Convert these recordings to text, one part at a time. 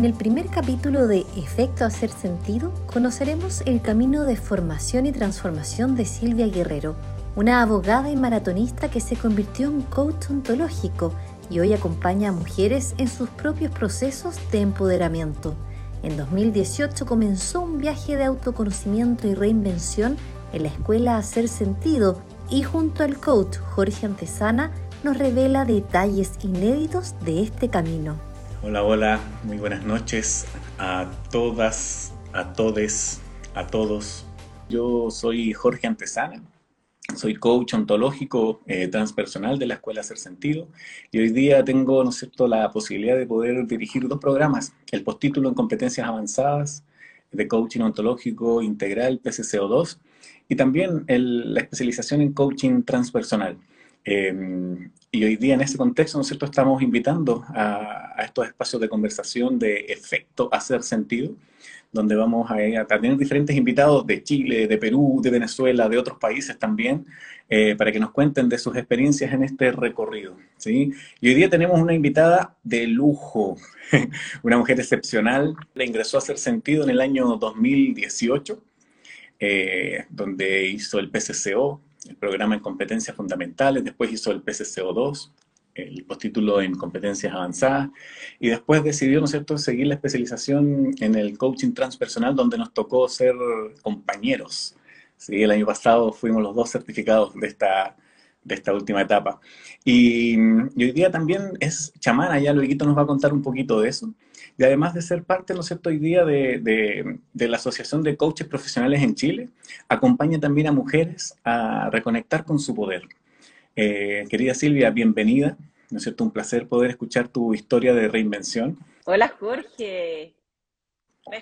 En el primer capítulo de Efecto Hacer Sentido conoceremos el camino de formación y transformación de Silvia Guerrero, una abogada y maratonista que se convirtió en coach ontológico y hoy acompaña a mujeres en sus propios procesos de empoderamiento. En 2018 comenzó un viaje de autoconocimiento y reinvención en la escuela Hacer Sentido y junto al coach Jorge Antesana nos revela detalles inéditos de este camino. Hola, hola, muy buenas noches a todas, a todes, a todos. Yo soy Jorge Antesana, soy coach ontológico eh, transpersonal de la Escuela Hacer Sentido y hoy día tengo, ¿no es cierto?, la posibilidad de poder dirigir dos programas, el postítulo en competencias avanzadas de coaching ontológico integral PCCO2 y también la especialización en coaching transpersonal. Em, y hoy día en ese contexto, ¿no es cierto?, estamos invitando a, estos espacios de conversación de efecto hacer sentido, donde vamos a, tener diferentes invitados de Chile, de Perú, de Venezuela, de otros países también, eh, para que nos cuenten de sus experiencias en este recorrido. ¿sí? Y hoy día tenemos una invitada de lujo, una mujer excepcional, le ingresó a hacer sentido en el año 2018, eh, donde hizo el PCCO, el programa en competencias fundamentales, después hizo el PCCO2, el postítulo en competencias avanzadas, y después decidió, ¿no es cierto?, seguir la especialización en el coaching transpersonal, donde nos tocó ser compañeros. ¿sí? El año pasado fuimos los dos certificados de esta, de esta última etapa. Y, hoy día también es chamana, ya Luiguito nos va a contar un poquito de eso. Y además de ser parte, ¿no es cierto?, hoy día de, la Asociación de Coaches Profesionales en Chile, acompaña también a mujeres a reconectar con su poder. Eh, querida Silvia, bienvenida. ¿No es cierto? Un placer poder escuchar tu historia de reinvención. Hola, Jorge.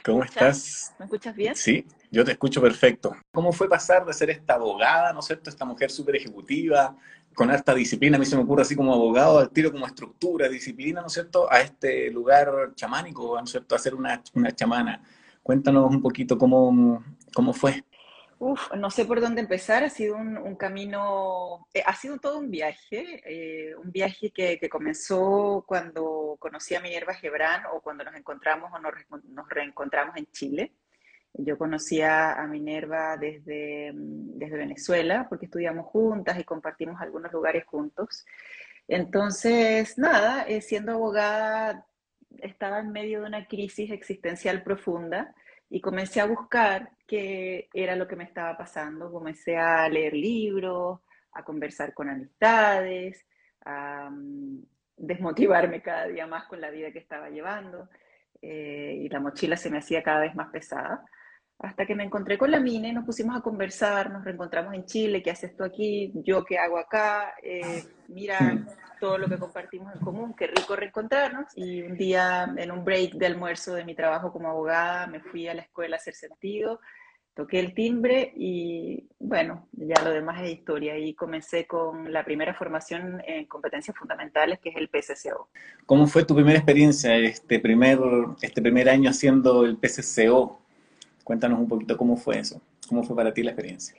¿Cómo estás? ¿Me escuchas bien? Sí, yo te escucho perfecto. ¿Cómo fue pasar de ser esta abogada, ¿no es cierto? Esta mujer súper ejecutiva, con harta disciplina, a mí se me ocurre así como abogado, al tiro como estructura, disciplina, ¿no es cierto?, a este lugar chamánico, ¿no es cierto?, a ser una, una chamana. Cuéntanos un poquito cómo, cómo fue. Uf, no sé por dónde empezar, ha sido un, camino, eh, ha sido todo un viaje, eh, un viaje que, que, comenzó cuando conocí a Minerva Gebrán o cuando nos encontramos o nos, nos reencontramos en Chile. Yo conocía a Minerva desde, mm, desde Venezuela porque estudiamos juntas y compartimos algunos lugares juntos. Entonces, nada, eh, siendo abogada estaba en medio de una crisis existencial profunda y comencé a buscar qué era lo que me estaba pasando. Comencé a leer libros, a conversar con amistades, a mm, desmotivarme cada día más con la vida que estaba llevando eh, y la mochila se me hacía cada vez más pesada hasta que me encontré con la Mine, nos pusimos a conversar, nos reencontramos en Chile, ¿qué haces tú aquí? ¿Yo qué hago acá? Eh, mira todo lo que compartimos en común, qué rico reencontrarnos. Y un día, en un break de almuerzo de mi trabajo como abogada, me fui a la escuela a hacer sentido, toqué el timbre y bueno, ya lo demás es historia. Y comencé con la primera formación en competencias fundamentales, que es el PCCO. ¿Cómo fue tu primera experiencia, este primer, este primer año haciendo el PCCO? Cuéntanos un poquito cómo fue eso, cómo fue para ti la experiencia.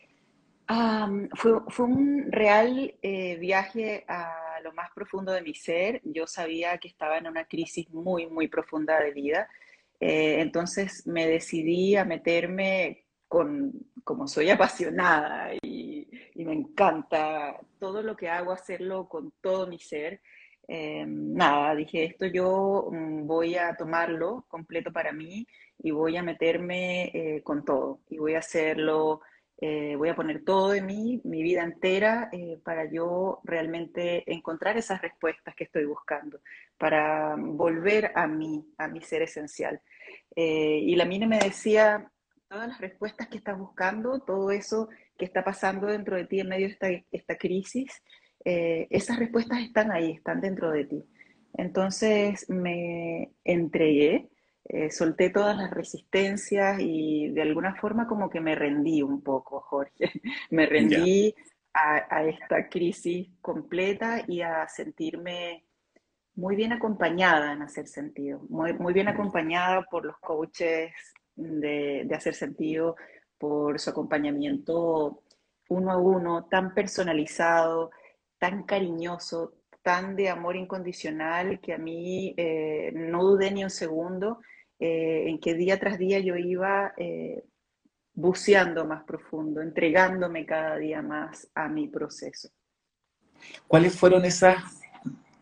fue, fue, un real eh, viaje a lo más profundo de mi ser. Yo sabía que estaba en una crisis muy, muy profunda de vida. Eh, entonces me decidí a meterme con, como soy apasionada y, y, me encanta todo lo que hago, hacerlo con todo mi ser. Eh, nada, dije, esto yo mm, voy a tomarlo completo para mí y voy a meterme eh, con todo y voy a hacerlo, eh, voy a poner todo de mí, mi vida entera, para yo realmente encontrar esas respuestas que estoy buscando, para volver a mí, a mi ser esencial. y la mina me decía, todas las respuestas que estás buscando, todo eso que está pasando dentro de ti en medio de esta, esta crisis, eh, esas respuestas están ahí, están dentro de ti. Entonces me entregué, eh, solté todas las resistencias y de alguna forma como que me rendí un poco, Jorge. me rendí a, esta crisis completa y a sentirme muy bien acompañada en hacer sentido, muy, muy bien acompañada por los coaches de, de hacer sentido, por su acompañamiento uno a uno, tan personalizado, tan cariñoso, tan de amor incondicional que a mí eh, no dudé ni un segundo eh, en que día tras día yo iba buceando más profundo, entregándome cada día más a mi proceso. ¿Cuáles fueron esas,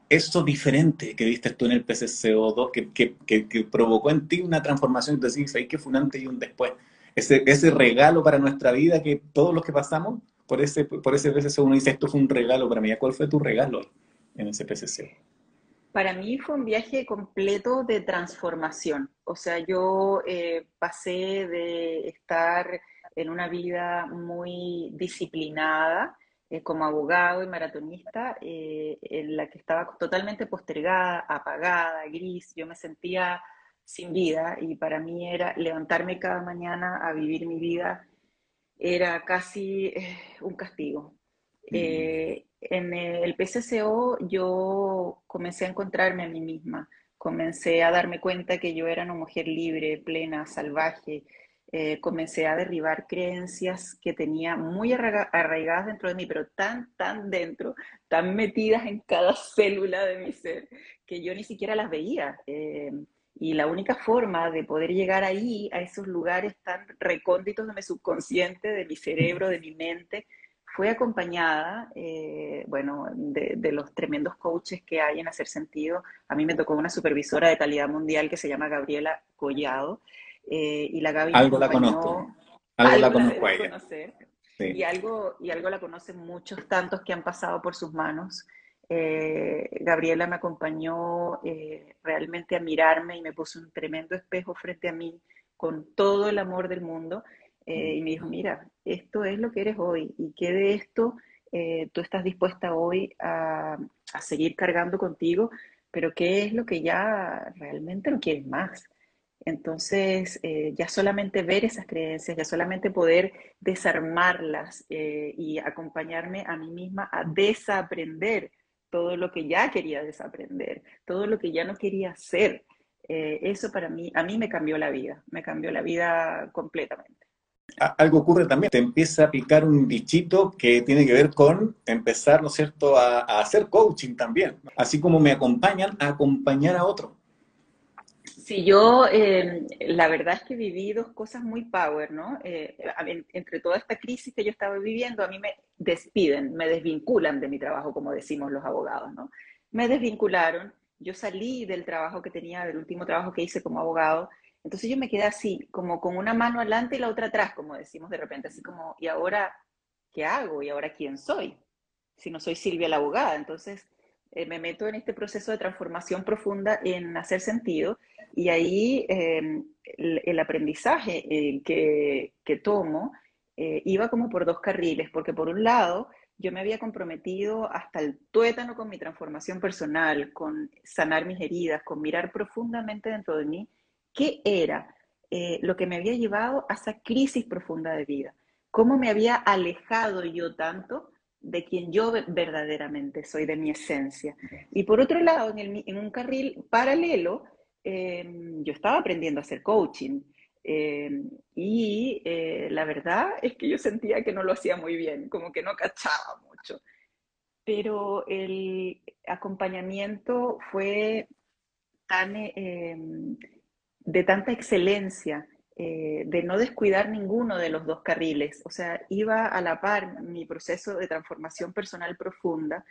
eso diferente que viste tú en el PCCO2 que, que, provocó en ti una transformación? Te decís, que fue un antes y un después. Ese regalo para nuestra vida que todos los que pasamos por ese, por ese PCC uno dice, esto fue un regalo para mí. ¿Cuál fue tu regalo en ese PCC? Para mí fue un viaje completo de transformación. O sea, yo eh, pasé de estar en una vida muy disciplinada eh, como abogado y maratonista, eh, en la que estaba totalmente postergada, apagada, gris. Yo me sentía sin vida y para mí era levantarme cada mañana a vivir mi vida era casi eh, un castigo. Mm. Eh, en el PCCO yo comencé a encontrarme a mí misma, comencé a darme cuenta que yo era una mujer libre, plena, salvaje, eh, comencé a derribar creencias que tenía muy arraigadas dentro de mí, pero tan, tan dentro, tan metidas en cada célula de mi ser, que yo ni siquiera las veía. Y la única forma de poder llegar ahí, a esos lugares tan recónditos de mi subconsciente, de mi cerebro, de mi mente, fue acompañada, eh, bueno, de, los tremendos coaches que hay en Hacer Sentido. A mí me tocó una supervisora de calidad mundial que se llama Gabriela Collado. Eh, y la Gaby algo la conozco. Algo, la conozco a ella. Y, algo, y algo la conocen muchos, tantos que han pasado por sus manos. Eh, Gabriela me acompañó eh, realmente a mirarme y me puso un tremendo espejo frente a mí con todo el amor del mundo eh, y me dijo, mira, esto es lo que eres hoy y que de esto tú estás dispuesta hoy a, a, seguir cargando contigo, pero qué es lo que ya realmente no quieres más. Entonces, ya solamente ver esas creencias, ya solamente poder desarmarlas y acompañarme a mí misma a desaprender todo lo que ya quería desaprender, todo lo que ya no quería hacer. Eh, eso para mí, a mí me cambió la vida, me cambió la vida completamente. Algo ocurre también, te empieza a picar un bichito que tiene que ver con empezar, ¿no es cierto?, a, a hacer coaching también, así como me acompañan, a acompañar a otro. Sí, yo eh, la verdad es que viví dos cosas muy power, ¿no? Eh, entre toda esta crisis que yo estaba viviendo, a mí me despiden, me desvinculan de mi trabajo, como decimos los abogados, ¿no? Me desvincularon, yo salí del trabajo que tenía, del último trabajo que hice como abogado, entonces yo me quedé así, como con una mano adelante y la otra atrás, como decimos de repente, así como, ¿y ahora qué hago? ¿Y ahora quién soy? Si no soy Silvia la abogada, entonces eh, me meto en este proceso de transformación profunda en hacer sentido y ahí em, el, aprendizaje eh, que, tomo eh, iba como por dos carriles, porque por un lado yo me había comprometido hasta el tuétano con mi transformación personal, con sanar mis heridas, con mirar profundamente dentro de mí qué era eh, lo que me había llevado a esa crisis profunda de vida, cómo me había alejado yo tanto de quien yo verdaderamente soy, de mi esencia. Y por otro lado, en, en un carril paralelo, Em, yo estaba aprendiendo a hacer coaching em, y eh, la verdad es que yo sentía que no lo hacía muy bien, como que no cachaba mucho. Pero el acompañamiento fue em, de tanta excelencia, eh, de no descuidar ninguno de los dos carriles. O sea, iba a la par mi proceso de transformación personal profunda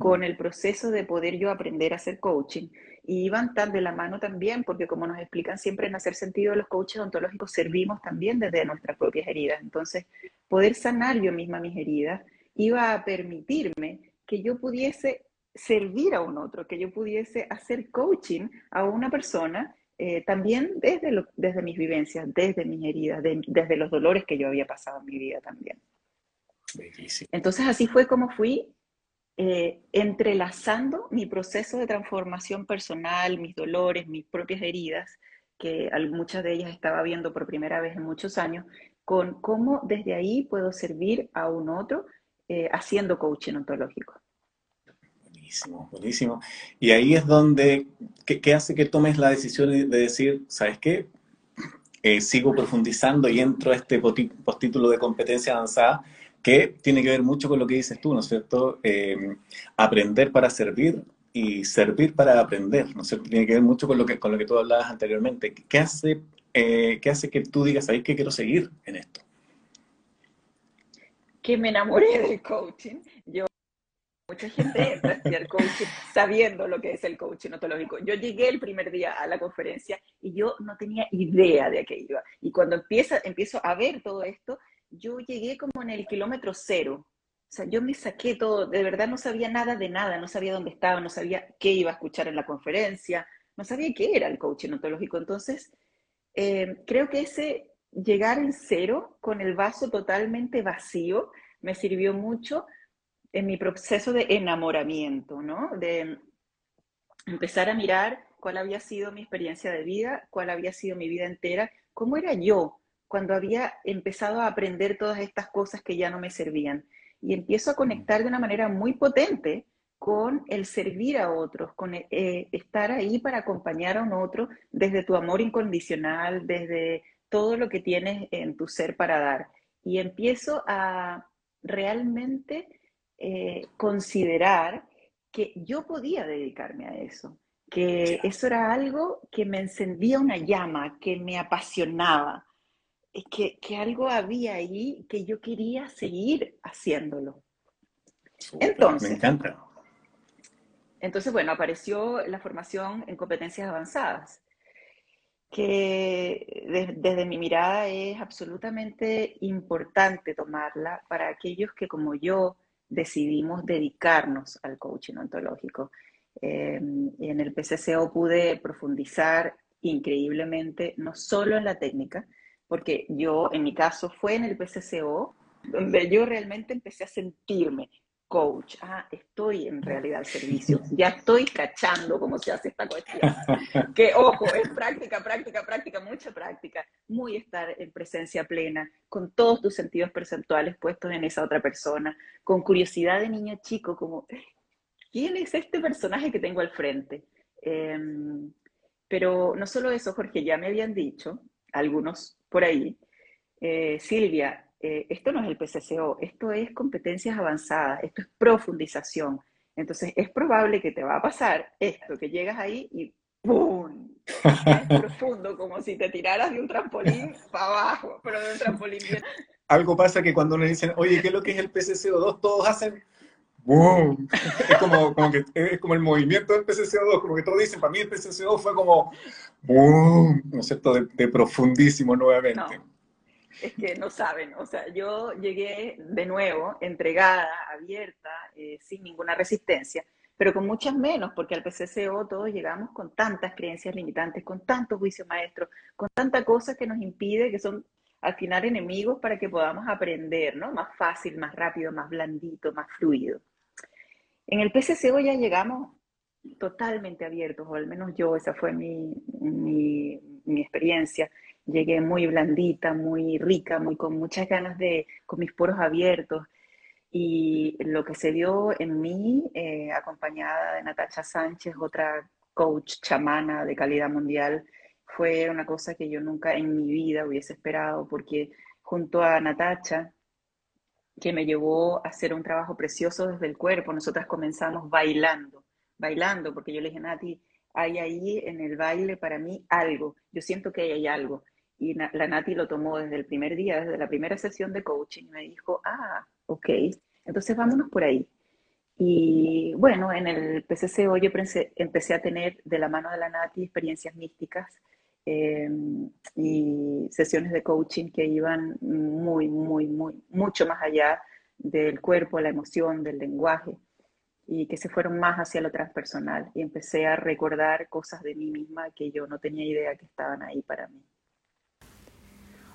con el proceso de poder yo aprender a hacer coaching y iban tan de la mano también, porque como nos explican siempre en hacer sentido los coaches ontológicos, servimos también desde nuestras propias heridas. Entonces, poder sanar yo misma mis heridas iba a permitirme que yo pudiese servir a un otro, que yo pudiese hacer coaching a una persona eh, también desde, desde mis vivencias, desde mis heridas, desde los dolores que yo había pasado en mi vida también. Entonces así fue como fui eh, entrelazando mi proceso de transformación personal, mis dolores, mis propias heridas, que muchas de ellas estaba viendo por primera vez en muchos años, con cómo desde ahí puedo servir a un otro eh, haciendo coaching ontológico. Buenísimo, buenísimo. Y ahí es donde, ¿qué, hace que tomes la decisión de decir, ¿sabes qué? Eh, sigo profundizando y entro a este postítulo de competencia avanzada que tiene que ver mucho con lo que dices tú, ¿no es cierto? Eh, aprender para servir y servir para aprender, ¿no es cierto? Tiene que ver mucho con lo que, con lo que tú hablabas anteriormente. ¿Qué hace, eh, ¿qué hace que tú digas, ahí que quiero seguir en esto? Que me enamoré del coaching. Yo Mucha gente estudiar coaching sabiendo lo que es el coaching ontológico. Yo llegué el primer día a la conferencia y yo no tenía idea de a qué iba. Y cuando empieza, empiezo a ver todo esto, yo llegué como en el kilómetro cero. O sea, yo me saqué todo, de verdad no sabía nada de nada, no sabía dónde estaba, no sabía qué iba a escuchar en la conferencia, no sabía qué era el coaching ontológico. Entonces, eh, creo que ese llegar en cero, con el vaso totalmente vacío, me sirvió mucho en mi proceso de enamoramiento, ¿no? De empezar a mirar cuál había sido mi experiencia de vida, cuál había sido mi vida entera, cómo era yo cuando había empezado a aprender todas estas cosas que ya no me servían. Y empiezo a conectar de una manera muy potente con el servir a otros, con eh, estar ahí para acompañar a un otro desde tu amor incondicional, desde todo lo que tienes en tu ser para dar. Y empiezo a realmente eh, considerar que yo podía dedicarme a eso, que eso era algo que me encendía una llama, que me apasionaba, que, que algo había ahí que yo quería seguir haciéndolo. entonces, me encanta. Entonces, bueno, apareció la formación en competencias avanzadas, que desde mi mirada es absolutamente importante tomarla para aquellos que como yo decidimos dedicarnos al coaching ontológico. Eh, en el PCCO pude profundizar increíblemente, no solo en la técnica, porque yo, en mi caso, fue en el PCCO donde yo realmente empecé a sentirme coach. Ah, estoy en realidad al servicio. Ya estoy cachando cómo se hace esta cuestión. Que, ojo, es práctica, práctica, práctica, mucha práctica. Muy estar en presencia plena, con todos tus sentidos perceptuales puestos en esa otra persona, con curiosidad de niño chico, como, ¿quién es este personaje que tengo al frente? Em, pero no solo eso, Jorge, ya me habían dicho, algunos por ahí, eh, Silvia, eh, esto no es el PCCO, esto es competencias avanzadas, esto es profundización. Entonces es probable que te va a pasar esto, que llegas ahí y ¡pum! Es profundo, como si te tiraras de un trampolín para abajo, pero de un trampolín bien. Algo pasa que cuando nos dicen, oye, ¿qué es lo que es el PCCO2? Todos hacen ¡Boom! Es como, como que, es como el movimiento del PCCO2, como que todos dicen, para mí el PCCO fue como ¡boom! ¿No es cierto? De, profundísimo nuevamente es que no saben, o sea, yo llegué de nuevo, entregada, abierta, eh, sin ninguna resistencia, pero con muchas menos, porque al PCCO todos llegamos con tantas creencias limitantes, con tantos juicios maestros, con tanta cosa que nos impide, que son al final enemigos para que podamos aprender, ¿no? Más fácil, más rápido, más blandito, más fluido. En el PCCO ya llegamos totalmente abiertos, o al menos yo, esa fue mi, mi, experiencia llegué muy blandita, muy rica, muy con muchas ganas de, con mis poros abiertos. Y lo que se vio en mí, eh, acompañada de Natacha Sánchez, otra coach chamana de calidad mundial, fue una cosa que yo nunca en mi vida hubiese esperado, porque junto a Natacha, que me llevó a hacer un trabajo precioso desde el cuerpo, nosotras comenzamos bailando, bailando, porque yo le dije, Nati, hay ahí en el baile para mí algo, yo siento que hay algo. Y la Nati lo tomó desde el primer día, desde la primera sesión de coaching, y me dijo, ah, ok, entonces vámonos por ahí. Y bueno, en el PCCO yo empecé, a tener de la mano de la Nati experiencias místicas em, y sesiones de coaching que iban muy, muy, muy, mucho más allá del cuerpo, la emoción, del lenguaje y que se fueron más hacia lo transpersonal. Y empecé a recordar cosas de mí misma que yo no tenía idea que estaban ahí para mí.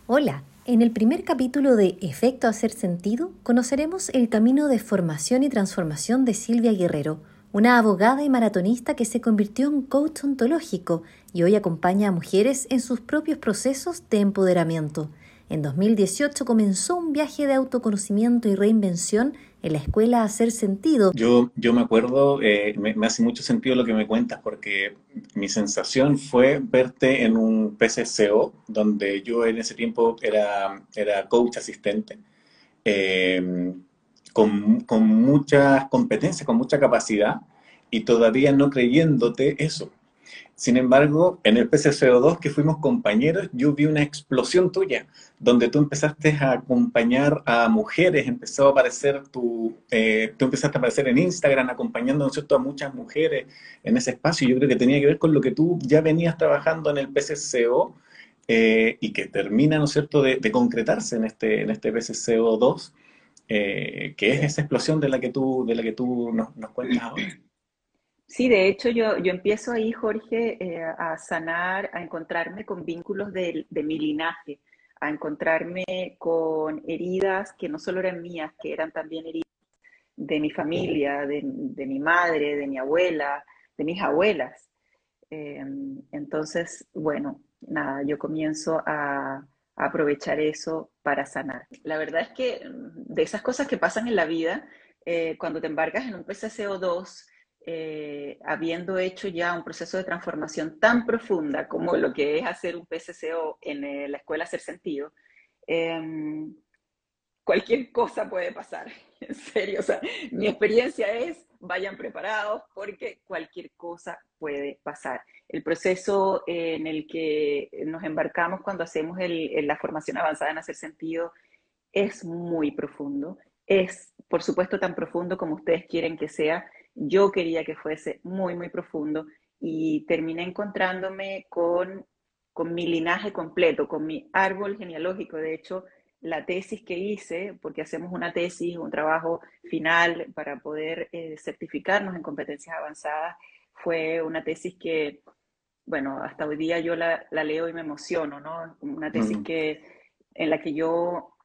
Hola, en el primer capítulo de Efecto Hacer Sentido conoceremos el camino de formación y transformación de Silvia Guerrero, una abogada y maratonista que se convirtió en coach ontológico y hoy acompaña a mujeres en sus propios procesos de empoderamiento. En 2018 comenzó un viaje de autoconocimiento y reinvención en la escuela hacer sentido. Yo, yo me acuerdo, eh, me, hace mucho sentido lo que me cuentas, porque mi sensación fue verte en un PCCO, donde yo en ese tiempo era, era coach asistente. eh, con, con muchas competencias, con mucha capacidad, y todavía no creyéndote eso. Sin embargo, en el PCCO2 que fuimos compañeros, yo vi una explosión tuya, donde tú empezaste a acompañar a mujeres, empezó a aparecer tu, eh, tú empezaste a aparecer en Instagram acompañando ¿no a muchas mujeres en ese espacio. Yo creo que tenía que ver con lo que tú ya venías trabajando en el PCCO eh, y que termina, ¿no cierto?, de, concretarse en este, en este PCCO2, eh, que es esa explosión de la que tú, de la que tú nos, cuentas ahora. Sí, de hecho yo, yo empiezo ahí, Jorge, eh, a sanar, a encontrarme con vínculos de, mi linaje, a encontrarme con heridas que no solo eran mías, que eran también heridas de mi familia, de, de mi madre, de mi abuela, de mis abuelas. Eh, entonces, bueno, nada, yo comienzo a aprovechar eso para sanar. La verdad es que de esas cosas que pasan en la vida, eh, cuando te embarcas en un PCCO2, eh, habiendo hecho ya un proceso de transformación tan profunda como lo que es hacer un PCCO en eh, la escuela Hacer Sentido, em, cualquier cosa puede pasar, en serio. O sea, mi experiencia es, vayan preparados porque cualquier cosa puede pasar. El proceso en el que nos embarcamos cuando hacemos la formación avanzada en Hacer Sentido es muy profundo. Es, por supuesto, tan profundo como ustedes quieren que sea yo quería que fuese muy, muy profundo y terminé encontrándome con, con mi linaje completo, con mi árbol genealógico. De hecho, la tesis que hice, porque hacemos una tesis, un trabajo final para poder eh, certificarnos en competencias avanzadas, fue una tesis que, bueno, hasta hoy día yo la, la leo y me emociono, ¿no? Una tesis que, en la que yo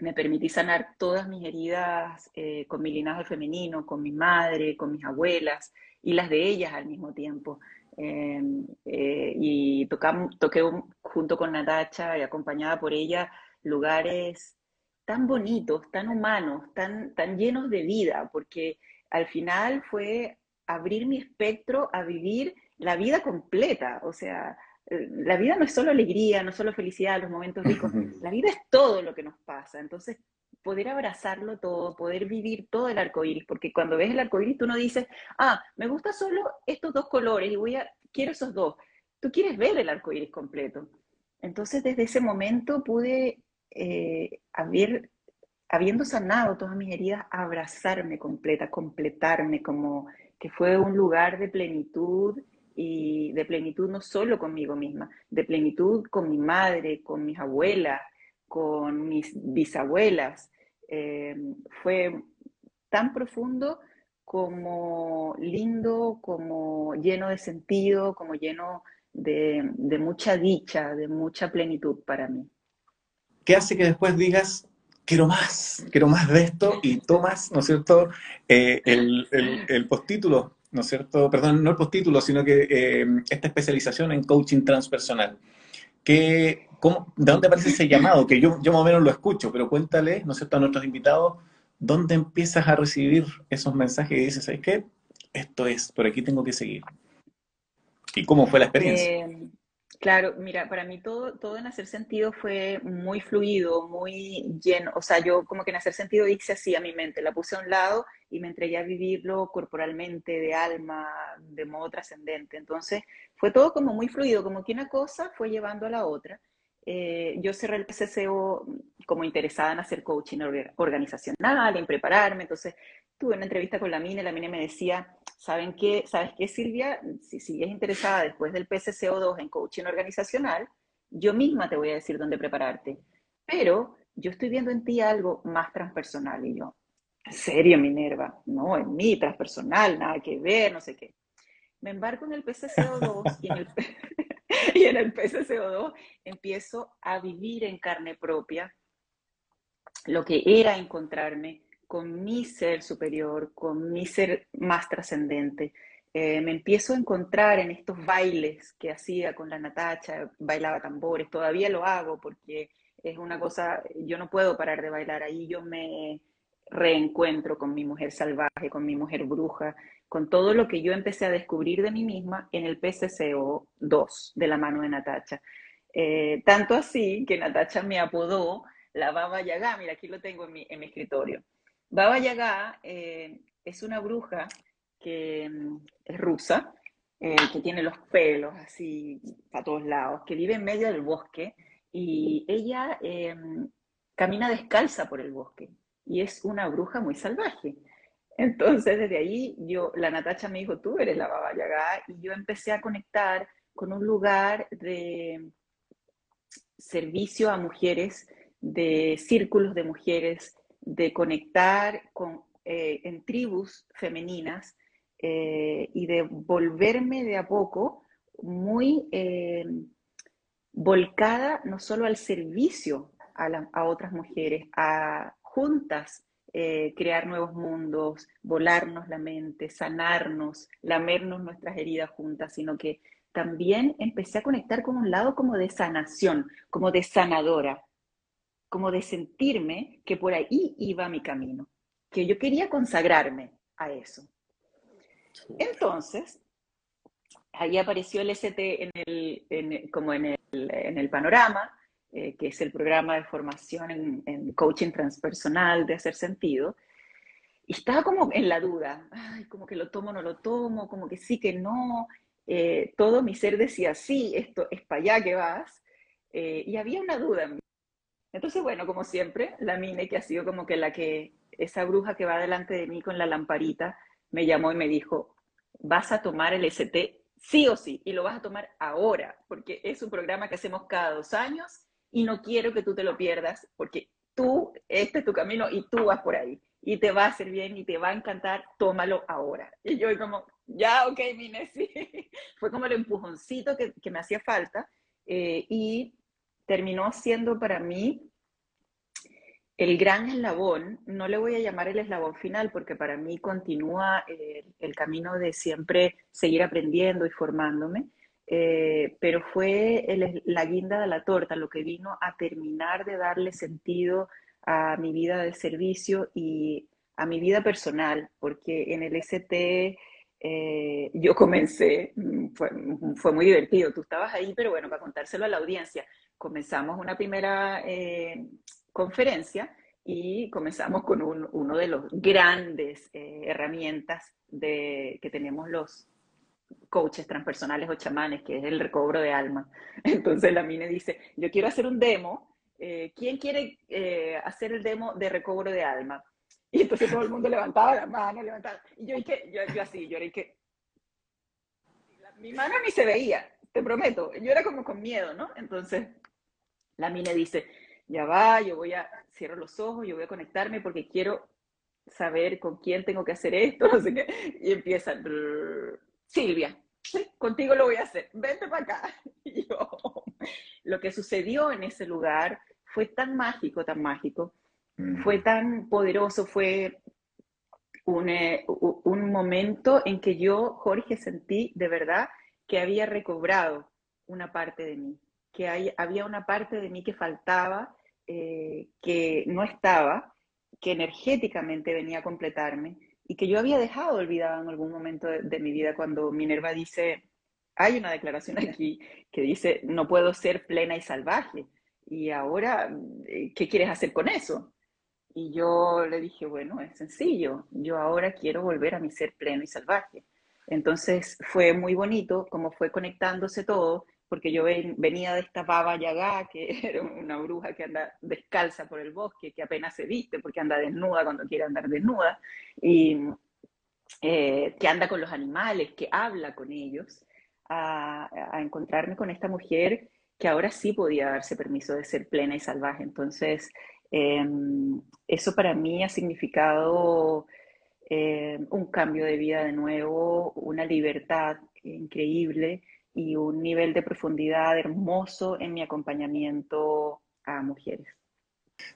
me permití sanar todas mis heridas eh, con mi linaje femenino, con mi madre, con mis abuelas y las de ellas al mismo tiempo. Em, eh, y tocamos, toqué junto con Natacha y acompañada por ella lugares tan bonitos, tan humanos, tan, tan llenos de vida, porque al final fue abrir mi espectro a vivir la vida completa, o sea, la vida no es solo alegría, no es solo felicidad, los momentos ricos, la vida es todo lo que nos pasa. Entonces, poder abrazarlo todo, poder vivir todo el arco iris, porque cuando ves el arco iris tú no dices, ah, me gusta solo estos dos colores y voy a, quiero esos dos. Tú quieres ver el arco iris completo. Entonces, desde ese momento pude, eh, haber, habiendo sanado todas mis heridas, abrazarme completa, completarme, como que fue un lugar de plenitud y de plenitud no solo conmigo misma, de plenitud con mi madre, con mis abuelas, con mis bisabuelas. Eh, fue tan profundo como lindo, como lleno de sentido, como lleno de, de, mucha dicha, de mucha plenitud para mí. ¿Qué hace que después digas, quiero más, quiero más de esto y tomas, ¿no es cierto?, eh, el, el, postítulo ¿no es cierto? Perdón, no el postítulo, sino que eh, esta especialización en coaching transpersonal. ¿Qué, cómo, ¿De dónde aparece ese llamado? Que yo, yo más o menos lo escucho, pero cuéntale, ¿no es cierto?, a nuestros invitados, ¿dónde empiezas a recibir esos mensajes y dices, ¿sabes qué? Esto es, por aquí tengo que seguir. ¿Y cómo fue la experiencia? Eh, Claro, mira, para mí todo, todo en hacer sentido fue muy fluido, muy lleno. O sea, yo como que en hacer sentido hice así a mi mente, la puse a un lado y me entregué a vivirlo corporalmente, de alma, de modo trascendente. Entonces, fue todo como muy fluido, como que una cosa fue llevando a la otra. Eh, yo cerré el PCCO como interesada en hacer coaching organizacional, en prepararme. Entonces, tuve una entrevista con la Mine, la Mine me decía, ¿saben qué? ¿Sabes qué, Silvia? Si sigues interesada después del PCCO2 en coaching organizacional, yo misma te voy a decir dónde prepararte. Pero yo estoy viendo en ti algo más transpersonal. Y yo, ¿en serio, Minerva? No, en mí, transpersonal, nada que ver, no sé qué. Me embarco en el PCCO2 y en el, y en el PCCO2 empiezo a vivir en carne propia lo que era encontrarme con mi ser superior, con mi ser más trascendente. Eh, me empiezo a encontrar en estos bailes que hacía con la Natacha, bailaba tambores, todavía lo hago porque es una cosa, yo no puedo parar de bailar, ahí yo me reencuentro con mi mujer salvaje, con mi mujer bruja, con todo lo que yo empecé a descubrir de mí misma en el PCCO 2 de la mano de Natacha. Eh, tanto así que Natacha me apodó la Baba Yaga, mira, aquí lo tengo en mi, en mi escritorio. Baba Yaga eh, es una bruja que mm, es rusa, eh, que tiene los pelos así para todos lados, que vive en medio del bosque y ella em, camina descalza por el bosque y es una bruja muy salvaje. Entonces, desde ahí, yo, la Natacha me dijo, tú eres la Baba Yaga, y yo empecé a conectar con un lugar de servicio a mujeres, de círculos de mujeres, de conectar con, eh, en tribus femeninas eh, y de volverme de a poco muy eh, volcada no solo al servicio a, otras mujeres, a juntas crear nuevos mundos, volarnos la mente, sanarnos, lamernos nuestras heridas juntas, sino que también empecé a conectar con un lado como de sanación, como de sanadora, como de sentirme que por ahí iba mi camino, que yo quería consagrarme a eso. Entonces, ahí apareció el ST en el, como en el, panorama, eh, que es el programa de formación en, en, coaching transpersonal de hacer sentido, y estaba como en la duda, ay, como que lo tomo, no lo tomo, como que sí, que no, eh, todo mi ser decía, sí, esto es para allá que vas, eh, y había una duda en mí. Entonces, bueno, como siempre, la Mine, que ha sido como que la que, esa bruja que va delante de mí con la lamparita, me llamó y me dijo, vas a tomar el ST sí o sí, y lo vas a tomar ahora, porque es un programa que hacemos cada dos años y no quiero que tú te lo pierdas, porque tú, este es tu camino y tú vas por ahí, y te va a hacer bien y te va a encantar, tómalo ahora. Y yo como, ya, ok, Mine, sí. Fue como el empujoncito que, me hacía falta eh, y terminó siendo para mí el gran eslabón, no le voy a llamar el eslabón final porque para mí continúa eh, el camino de siempre seguir aprendiendo y formándome, eh, pero fue la guinda de la torta lo que vino a terminar de darle sentido a mi vida de servicio y a mi vida personal, porque en el ST eh, yo comencé, mm, fue, fue, muy divertido, tú estabas ahí, pero bueno, para contárselo a la audiencia, comenzamos una primera eh, conferencia y comenzamos con un, uno de los grandes eh, herramientas que tenemos los coaches transpersonales o chamanes, que es el recobro de alma. Entonces la mine dice, yo quiero hacer un demo, ¿quién quiere hacer el demo de recobro de alma? Y entonces todo el mundo levantaba la mano, levantaba. Y yo, que, yo, yo así, yo era que. Mi mano ni se veía, te prometo. Yo era como con miedo, ¿no? Entonces la mine dice: Ya va, yo voy a. Cierro los ojos, yo voy a conectarme porque quiero saber con quién tengo que hacer esto, no sé qué. Y empieza: Silvia, contigo lo voy a hacer, vente para acá. Y yo, lo que sucedió en ese lugar fue tan mágico, tan mágico fue tan poderoso, fue eh, un, momento en que yo, Jorge, sentí de verdad que había recobrado una parte de mí, que hay, había una parte de mí que faltaba, eh, que no estaba, que energéticamente venía a completarme y que yo había dejado olvidada en algún momento de mi vida cuando Minerva dice, hay una declaración aquí que dice, no puedo ser plena y salvaje. Y ahora, eh, ¿qué quieres hacer con eso? Y yo le dije, bueno, es sencillo, yo ahora quiero volver a mi ser pleno y salvaje. Entonces fue muy bonito como fue conectándose todo, porque yo venía de esta baba yaga, que era una bruja que anda descalza por el bosque, que apenas se viste porque anda desnuda cuando quiere andar desnuda, y eh, que anda con los animales, que habla con ellos, a, a encontrarme con esta mujer que ahora sí podía darse permiso de ser plena y salvaje. Entonces, Em, eso para mí ha significado em, un cambio de vida de nuevo, una libertad increíble y un nivel de profundidad hermoso en mi acompañamiento a mujeres.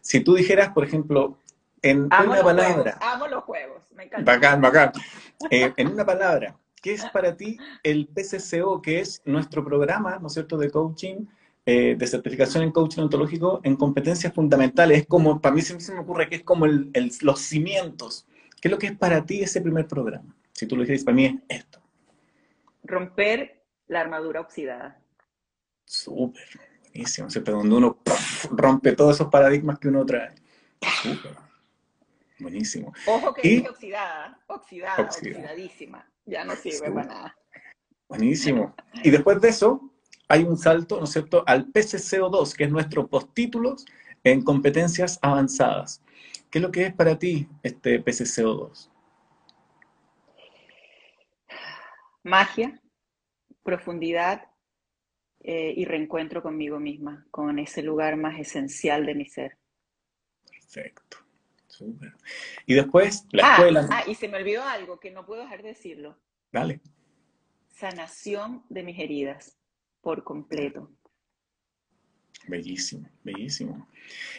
Si tú dijeras, por ejemplo, en una palabra... amo los juegos, me encanta. Bacán, bacán. Eh, en una palabra, ¿qué es para ti el PCCO, que es nuestro programa, ¿no es cierto?, de coaching eh, de certificación en coaching ontológico en competencias fundamentales. Es como, para mí siempre se me ocurre que es como el, los cimientos. ¿Qué es lo que es para ti ese primer programa? Si tú lo dices, para mí es esto. Romper la armadura oxidada. Súper. Buenísimo, ¿cierto? Donde uno rompe todos esos paradigmas que uno trae. Buenísimo. Ojo que es oxidada, oxidada, oxidadísima. Ya no sirve para nada. Buenísimo. Y después de eso, hay un salto, ¿no es cierto?, al PCCO2, que es nuestro postítulos en competencias avanzadas. ¿Qué es lo que es para ti este PCCO2? Magia, profundidad eh, y reencuentro conmigo misma, con ese lugar más esencial de mi ser. Perfecto. Súper. Y después, la ah, escuela. Ah, y se me olvidó algo que no puedo dejar de decirlo. Dale. Sanación de mis heridas por completo. Bellísimo, bellísimo.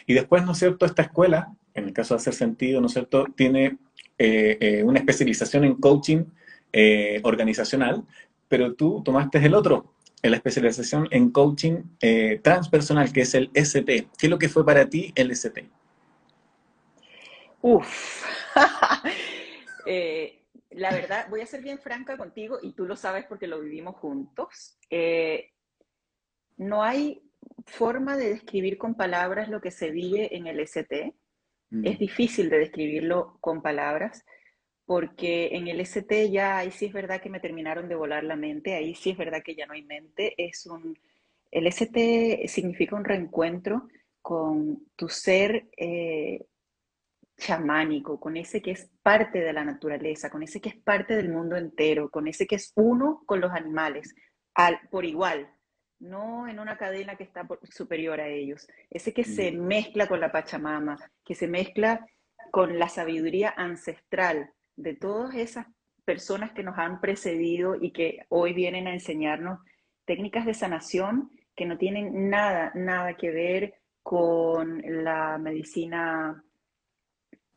Y después, ¿no es cierto? Esta escuela, en el caso de hacer sentido, ¿no es cierto? Tiene eh, eh, una especialización en coaching eh, organizacional, pero tú tomaste el otro, la especialización en coaching transpersonal, que es el ST. ¿Qué es lo que fue para ti el ST? Uf. la verdad, voy a ser bien franca contigo y tú lo sabes porque lo vivimos juntos. No hay forma de describir con palabras lo que se vive en el ST. Mm. Es difícil de describirlo con palabras porque en el ST ya ahí sí es verdad que me terminaron de volar la mente, ahí sí es verdad que ya no hay mente, es un, el ST significa un reencuentro con tu ser eh, chamánico, con ese que es parte de la naturaleza, con ese que es parte del mundo entero, con ese que es uno con los animales, al, por igual, no en una cadena que está superior a ellos, ese que se mm. mezcla con la Pachamama, que se mezcla con la sabiduría ancestral de todas esas personas que nos han precedido y que hoy vienen a enseñarnos técnicas de sanación que no tienen nada, nada que ver con la medicina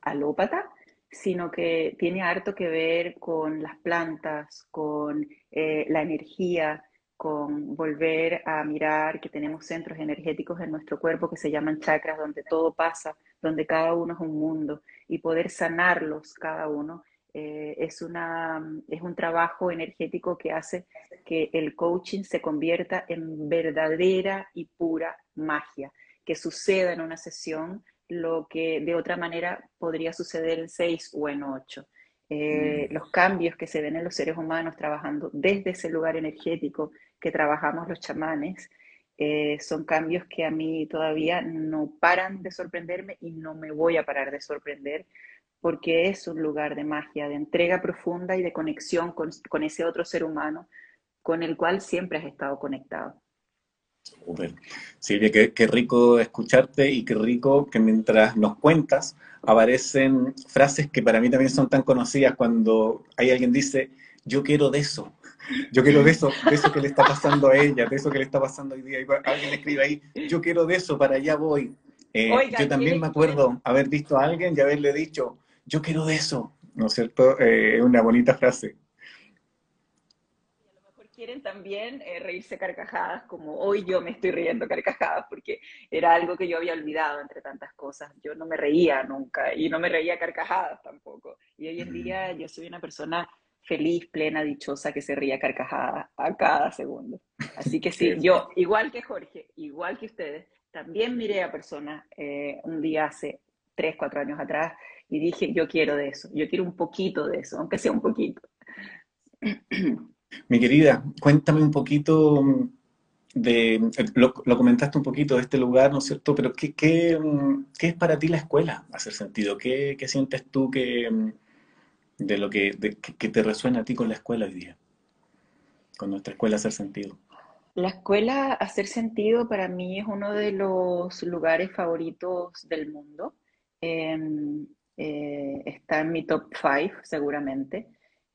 alópata, sino que tiene harto que ver con las plantas, con eh, la energía, con volver a mirar que tenemos centros energéticos en nuestro cuerpo que se llaman chakras, donde todo pasa, donde cada uno es un mundo y poder sanarlos cada uno eh, es, una, es un trabajo energético que hace que el coaching se convierta en verdadera y pura magia, que suceda en una sesión lo que de otra manera podría suceder en seis o en ocho. Eh, mm. los cambios que se ven en los seres humanos trabajando desde ese lugar energético que trabajamos los chamanes, eh, son cambios que a mí todavía no paran de sorprenderme y no me voy a parar de sorprender porque es un lugar de magia, de entrega profunda y de conexión con, con ese otro ser humano con el cual siempre has estado conectado. Super. Silvia, qué, qué, rico escucharte y qué rico que mientras nos cuentas aparecen frases que para mí también son tan conocidas cuando hay alguien dice, yo quiero de eso, yo quiero de eso, de eso que le está pasando a ella, de eso que le está pasando hoy día. Y alguien escribe ahí, yo quiero de eso, para allá voy. Eh, yo también me acuerdo haber visto a alguien y haberle dicho, yo quiero de eso, ¿no es cierto? Eh, es una bonita frase. A lo mejor quieren también eh, reírse carcajadas, como hoy yo me estoy riendo carcajadas, porque era algo que yo había olvidado entre tantas cosas. Yo no me reía nunca y no me reía carcajadas tampoco. Y hoy en día yo soy una persona feliz, plena, dichosa, que se ría carcajada a cada segundo. Así que sí, yo, igual que Jorge, igual que ustedes, también miré a personas eh, un día hace tres, cuatro años atrás y dije, yo quiero de eso, yo quiero un poquito de eso, aunque sea un poquito. Mi querida, cuéntame un poquito de, lo, comentaste un poquito de este lugar, ¿no es cierto? Pero ¿qué, qué, qué es para ti la escuela, hacer sentido? ¿Qué, qué sientes tú que de lo que, que, te resuena a ti con la escuela hoy día, con nuestra escuela hacer sentido. La escuela hacer sentido para mí es uno de los lugares favoritos del mundo. Em, eh, está en mi top five seguramente.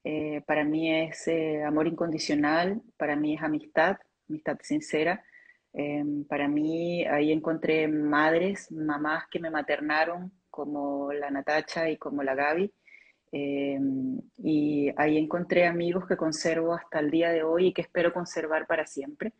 Eh, para mí es eh, amor incondicional, para mí es amistad, amistad sincera. Em, para mí ahí encontré madres, mamás que me maternaron como la Natacha y como la Gaby, Em, y ahí encontré amigos que conservo hasta el día de hoy y que espero conservar para siempre.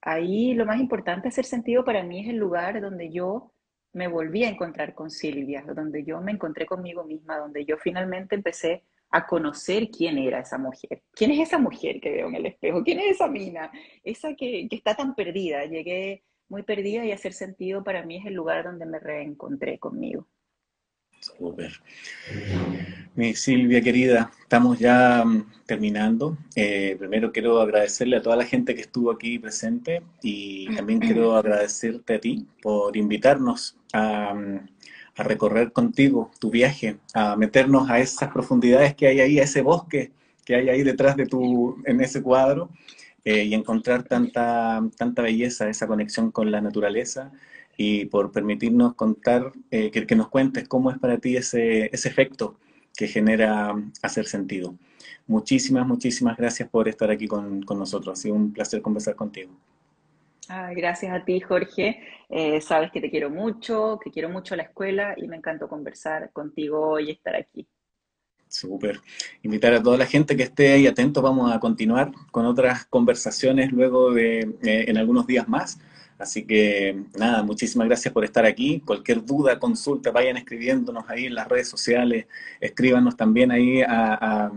Ahí lo más importante hacer sentido para mí es el lugar donde yo me volví a encontrar con Silvia, donde yo me encontré conmigo misma, donde yo finalmente empecé a conocer quién era esa mujer. ¿Quién es esa mujer que veo en el espejo? ¿Quién es esa mina? Esa que, que está tan perdida. Llegué muy perdida y hacer sentido para mí es el lugar donde me reencontré conmigo. Súper. Mi Silvia querida, estamos ya mm, terminando. Eh, primero quiero agradecerle a toda la gente que estuvo aquí presente y también quiero agradecerte a ti por invitarnos a, mm, a recorrer contigo tu viaje, a meternos a esas profundidades que hay ahí, a ese bosque que hay ahí detrás de tu, en ese cuadro eh, y encontrar tanta, tanta belleza, esa conexión con la naturaleza y por permitirnos contar, eh, que, nos cuentes cómo es para ti ese, ese efecto que genera hacer sentido. Muchísimas, muchísimas gracias por estar aquí con, nosotros. Ha sido un placer conversar contigo. gracias a ti, Jorge. Eh, sabes que te quiero mucho, que quiero mucho la escuela y me encantó conversar contigo y estar aquí. Súper. Invitar a toda la gente que esté ahí atento. Vamos a continuar con otras conversaciones luego de eh, en algunos días más. Así que nada, muchísimas gracias por estar aquí. Cualquier duda, consulta, vayan escribiéndonos ahí en las redes sociales, escríbanos también ahí a,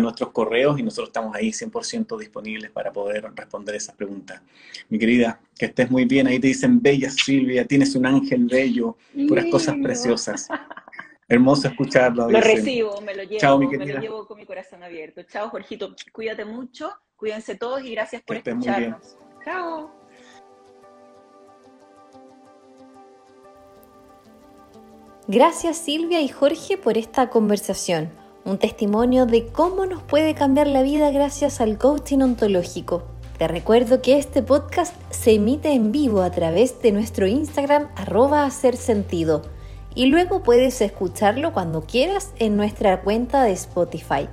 nuestros correos y nosotros estamos ahí 100% disponibles para poder responder esas preguntas. Mi querida, que estés muy bien. Ahí te dicen, bella Silvia, tienes un ángel bello, puras cosas preciosas. Hermoso escucharlo. Lo recibo, me lo llevo, me lo llevo con mi corazón abierto. Chao, Jorgito. Cuídate mucho, cuídense todos y gracias por escucharnos. Chao. Gracias Silvia y Jorge por esta conversación, un testimonio de cómo nos puede cambiar la vida gracias al coaching ontológico. Te recuerdo que este podcast se emite en vivo a través de nuestro Instagram arroba hacer sentido y luego puedes escucharlo cuando quieras en nuestra cuenta de Spotify.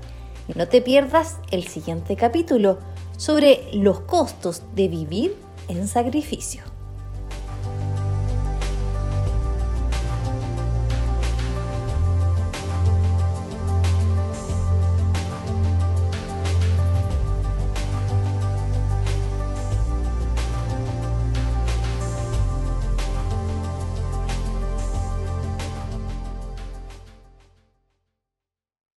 Y no te pierdas el siguiente capítulo sobre los costos de vivir en sacrificio.